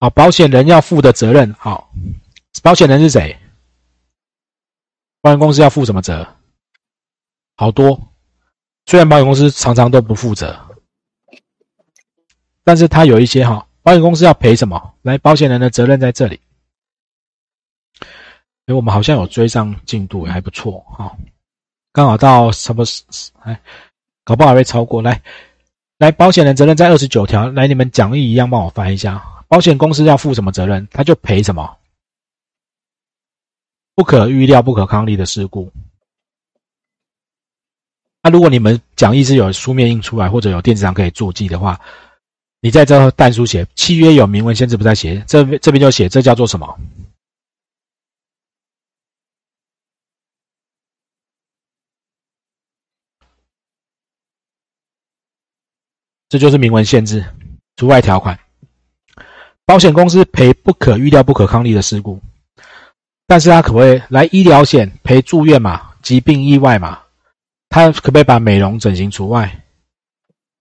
啊，保险人要负的责任，好，保险人是谁？保险公司要负什么责？好多，虽然保险公司常常都不负责，但是他有一些哈，保险公司要赔什么？来，保险人的责任在这里。哎，我们好像有追上进度，还不错哈，刚好到什么？哎，搞不好还会超过。来，来，保险人责任在二十九条。来，你们讲义一样帮我翻一下。保险公司要负什么责任？他就赔什么？不可预料、不可抗力的事故。那如果你们讲义是有书面印出来，或者有电子上可以注记的话，你在这弹书写契约有明文限制不再写，这边这边就写这叫做什么？这就是明文限制，除外条款。保险公司赔不可预料、不可抗力的事故，但是他可不可以来医疗险赔住院嘛？疾病意外嘛？他可不可以把美容整形除外？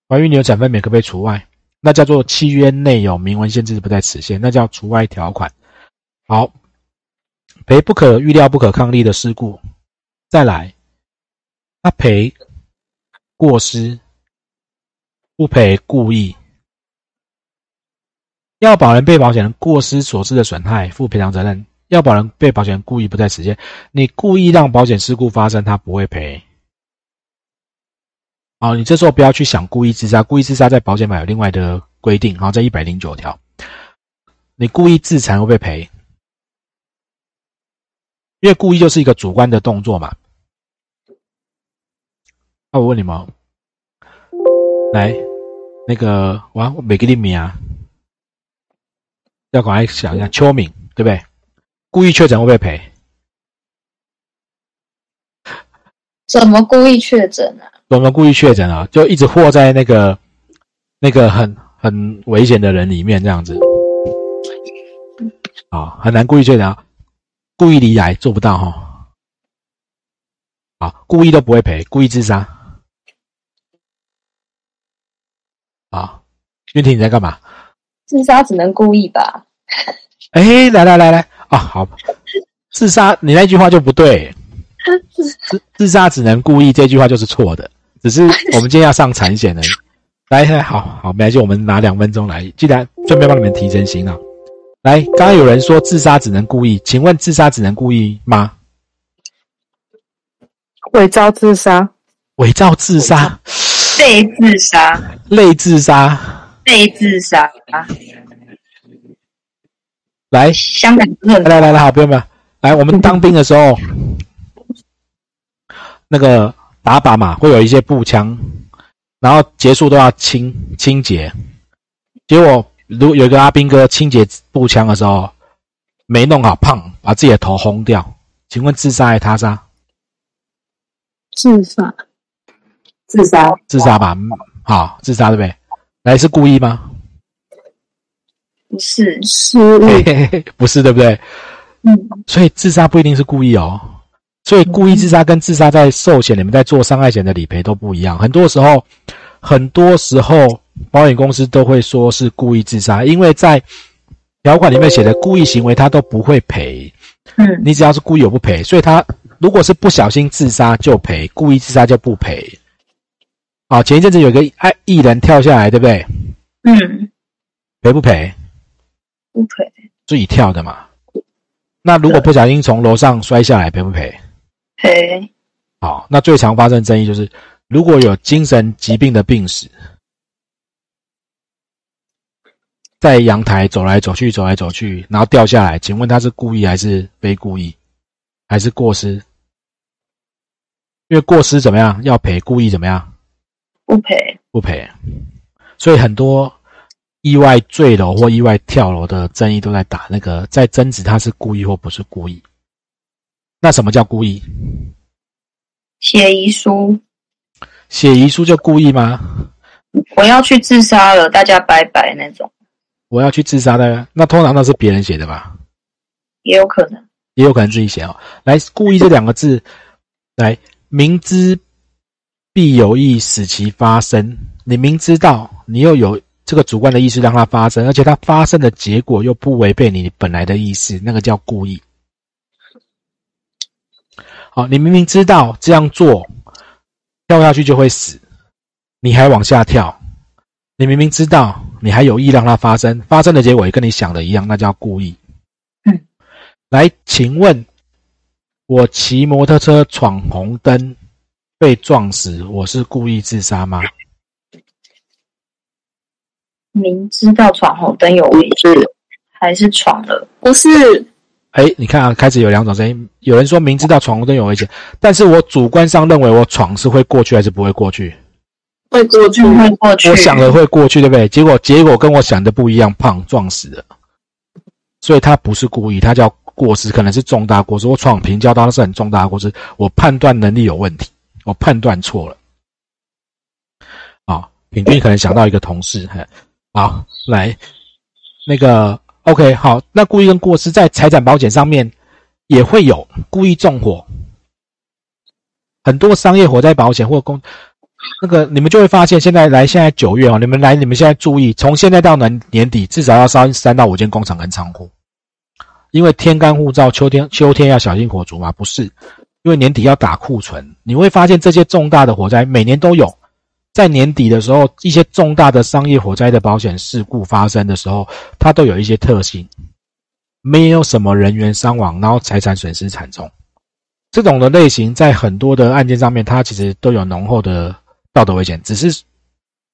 怀孕流产分娩可不可以除外？那叫做契约内有明文限制不在此限，那叫除外条款。好，赔不可预料、不可抗力的事故，再来，他赔过失，不赔故意。要保人被保险人过失所致的损害负赔偿责任，要保人被保险人故意不在此间，你故意让保险事故发生，他不会赔。好，你这时候不要去想故意自杀，故意自杀在保险法有另外的规定，好，在一百零九条，你故意自残会被赔，因为故意就是一个主观的动作嘛。那我问你们，来，那个我每个你名啊。要赶快想一下，邱敏对不对？故意确诊会不会赔？怎么故意确诊啊？怎么故意确诊啊？就一直活在那个那个很很危险的人里面，这样子啊，很难故意确诊，故意离癌做不到哈。啊，故意都不会赔，故意自杀啊？云婷你在干嘛？自杀只能故意吧？哎，来来来来啊，好，自杀你那句话就不对，自自杀只能故意这句话就是错的，只是我们今天要上产险的，来来，好好，没关系，我们拿两分钟来，既然顺便帮你们提真心啊。来，刚刚有人说自杀只能故意，请问自杀只能故意吗？伪造自杀，伪造自杀，类自杀，类自杀。被自杀啊！来，香港来来来来，好，不用不用。来，我们当兵的时候，那个打靶嘛，会有一些步枪，然后结束都要清清洁。结果，如有一个阿兵哥清洁步枪的时候没弄好，胖把自己的头轰掉。请问自杀还是他杀？自杀，自杀，自杀吧。好，自杀对不对？来是故意吗？不是，是，不是对不对？嗯，所以自杀不一定是故意哦。所以故意自杀跟自杀在寿险，里面在做伤害险的理赔都不一样。很多时候，很多时候保险公司都会说是故意自杀，因为在条款里面写的故意行为他都不会赔。嗯，你只要是故意我不赔，所以他如果是不小心自杀就赔，故意自杀就不赔。好，前一阵子有个爱艺人跳下来，对不对？嗯，赔不赔？不赔，自己跳的嘛。那如果不小心从楼上摔下来，赔不赔？赔。好，那最常发生争议就是，如果有精神疾病的病史，在阳台走来走去，走来走去，然后掉下来，请问他是故意还是非故意，还是过失？因为过失怎么样要赔，故意怎么样？不赔，不赔，所以很多意外坠楼或意外跳楼的争议都在打那个，在争执他是故意或不是故意。那什么叫故意？写遗书，写遗书就故意吗？我要去自杀了，大家拜拜那种。我要去自杀的，那通常那是别人写的吧？也有可能，也有可能自己写哦。来，故意这两个字，来，明知。必有意使其发生。你明知道，你又有这个主观的意思让它发生，而且它发生的结果又不违背你本来的意思，那个叫故意。好，你明明知道这样做跳下去就会死，你还往下跳。你明明知道你还有意让它发生，发生的结果也跟你想的一样，那叫故意。嗯，来，请问，我骑摩托车闯红灯被撞死，我是故意自杀吗？明知道闯红灯有危险，还是闯了？不是，哎，你看啊，开始有两种声音，有人说明知道闯红灯有危险，但是我主观上认为我闯是会过去还是不会过去？会过去，会过去。我想的会过去，对不对？结果结果跟我想的不一样，胖撞死了。所以他不是故意，他叫过失，可能是重大过失。我闯平交道那是很重大的过失，我判断能力有问题，我判断错了。啊，平均可能想到一个同事，哈好，来，那个 OK，好，那故意跟过失在财产保险上面也会有故意纵火，很多商业火灾保险或公。那个你们就会发现，现在来现在九月哦，你们来你们现在注意，从现在到年年底，至少要烧三到五间工厂跟仓库，因为天干物燥，秋天秋天要小心火烛嘛，不是？因为年底要打库存，你会发现这些重大的火灾每年都有，在年底的时候，一些重大的商业火灾的保险事故发生的时候，它都有一些特性，没有什么人员伤亡，然后财产损失惨重，这种的类型在很多的案件上面，它其实都有浓厚的。道德危险，只是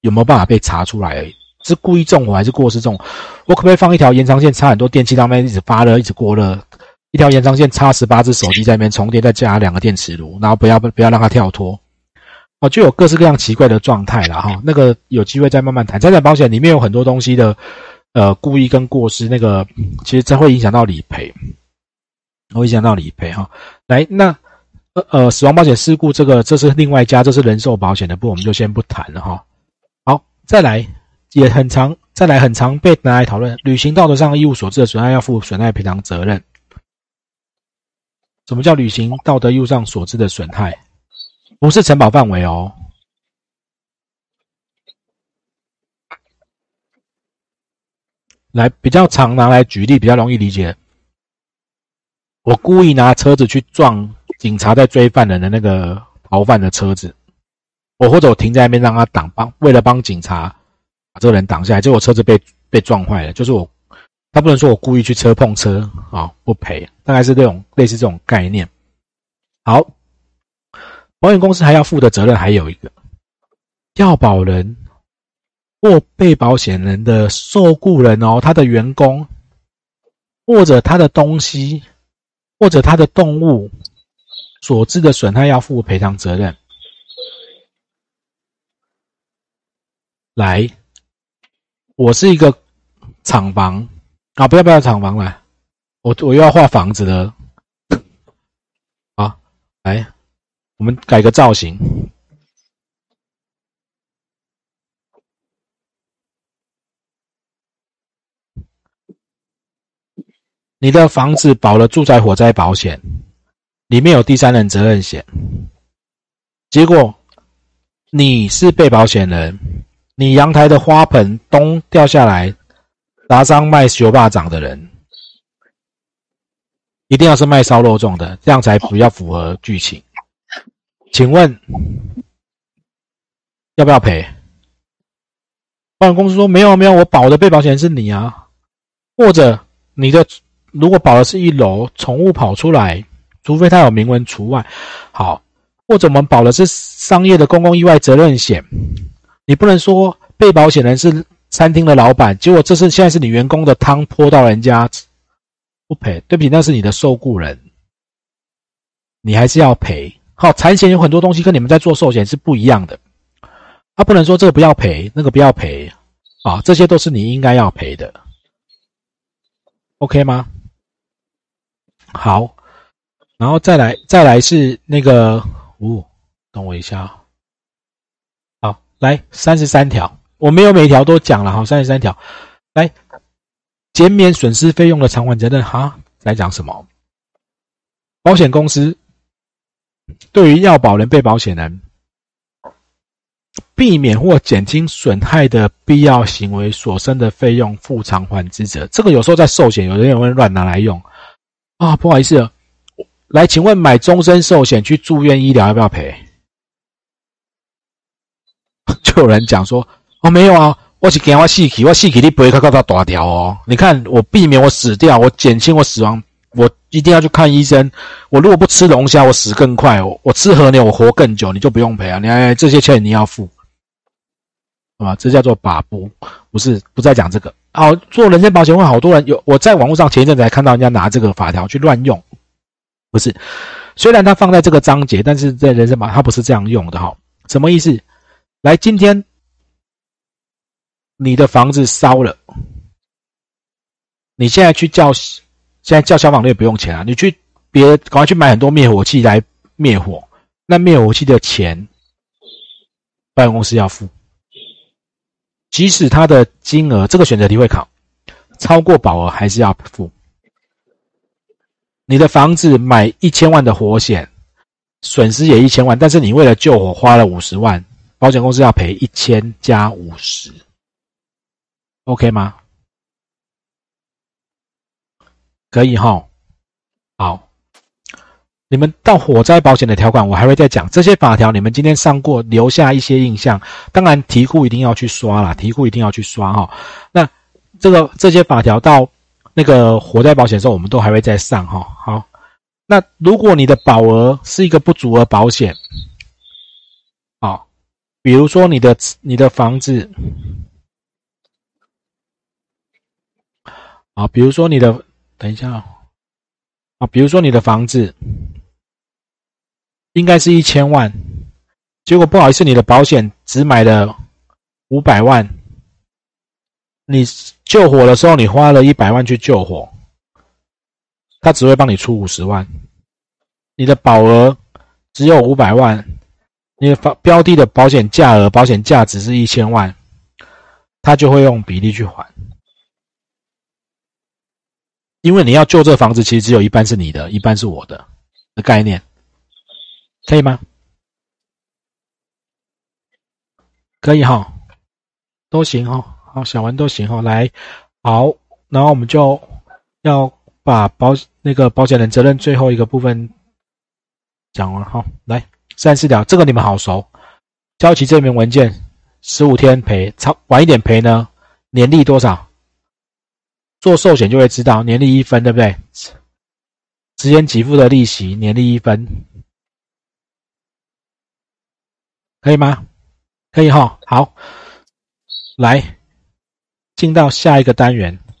有没有办法被查出来而已。是故意纵火还是过失纵火？我可不可以放一条延长线，插很多电器，上面一直发热，一直过热？一条延长线插十八只手机在那边充电，再加两个电磁炉，然后不要不要让它跳脱。哦，就有各式各样奇怪的状态了哈。那个有机会再慢慢谈。财产保险里面有很多东西的，呃，故意跟过失，那个其实这会影响到理赔，会影响到理赔哈。来，那。呃呃，死亡保险事故这个，这是另外加，这是人寿保险的部分，我们就先不谈了哈。好，再来也很长，再来很长被拿来讨论，履行道德上义务所致的损害要负损害赔偿责任。什么叫履行道德义务上所致的损害？不是承保范围哦。来，比较常拿来举例，比较容易理解。我故意拿车子去撞。警察在追犯人的那个逃犯的车子，我或者我停在那边让他挡，帮为了帮警察把这个人挡下来，结果车子被被撞坏了。就是我，他不能说我故意去车碰车啊，不赔，大概是这种类似这种概念。好，保险公司还要负的责任还有一个，要保人或被保险人的受雇人哦，他的员工或者他的东西或者他的动物。所致的损害要负赔偿责任。来，我是一个厂房啊，不要不要厂房了，我我又要画房子了。好，来，我们改个造型。你的房子保了住宅火灾保险。里面有第三人责任险，结果你是被保险人，你阳台的花盆咚掉下来砸伤卖修霸掌的人，一定要是卖烧肉粽的，这样才比较符合剧情。请问要不要赔？保险公司说没有没有，我保的被保险人是你啊，或者你的如果保的是一楼，宠物跑出来。除非他有明文除外，好，或者我们保的是商业的公共意外责任险，你不能说被保险人是餐厅的老板，结果这是现在是你员工的汤泼到人家，不赔，对不起，那是你的受雇人，你还是要赔。好，产险有很多东西跟你们在做寿险是不一样的，他不能说这个不要赔，那个不要赔，啊，这些都是你应该要赔的，OK 吗？好。然后再来，再来是那个，哦，等我一下，好，来三十三条，我没有每条都讲了哈，三十三条，来减免损失费用的偿还责任哈，来讲什么？保险公司对于要保人、被保险人避免或减轻损害的必要行为所生的费用负偿还之责。这个有时候在寿险，有人也会乱拿来用啊。不好意思，来，请问买终身寿险去住院医疗要不要赔？就有人讲说，哦，没有啊，我是给我细体，我细体你不会看到它大条哦。你看我避免我死掉，我减轻我死亡。我一定要去看医生。我如果不吃龙虾，我死更快。我吃和牛，我活更久，你就不用赔啊！你这些钱你要付，好吧？这叫做把不，不是不再讲这个。好，做人身保险会好多人有。我在网络上前一阵子还看到人家拿这个法条去乱用，不是？虽然它放在这个章节，但是在人身保它不是这样用的哈。什么意思？来，今天你的房子烧了，你现在去叫。现在叫消防队不用钱啊，你去别赶快去买很多灭火器来灭火。那灭火器的钱，保险公司要付，即使它的金额，这个选择题会考，超过保额还是要付。你的房子买一千万的火险，损失也一千万，但是你为了救火花了五十万，保险公司要赔一千加五十，OK 吗？可以哈，好，你们到火灾保险的条款，我还会再讲这些法条。你们今天上过，留下一些印象。当然，题库一定要去刷啦，题库一定要去刷哈。那这个这些法条到那个火灾保险的时候，我们都还会再上哈。好，那如果你的保额是一个不足额保险，啊，比如说你的你的房子，啊，比如说你的。等一下啊，啊，比如说你的房子应该是一千万，结果不好意思，你的保险只买了五百万，你救火的时候你花了一百万去救火，他只会帮你出五十万，你的保额只有五百万，你的标标的的保险价额保险价值是一千万，他就会用比例去还。因为你要救这房子，其实只有一半是你的，一半是我的的概念，可以吗？可以哈，都行哈，好，小文都行哈，来，好，然后我们就要把保那个保险人责任最后一个部分讲完哈，来三四条，这个你们好熟，交齐这名文件，十五天赔，超晚一点赔呢，年利多少？做寿险就会知道年利一分，对不对？直接给付的利息年利一分，可以吗？可以哈。好，来进到下一个单元。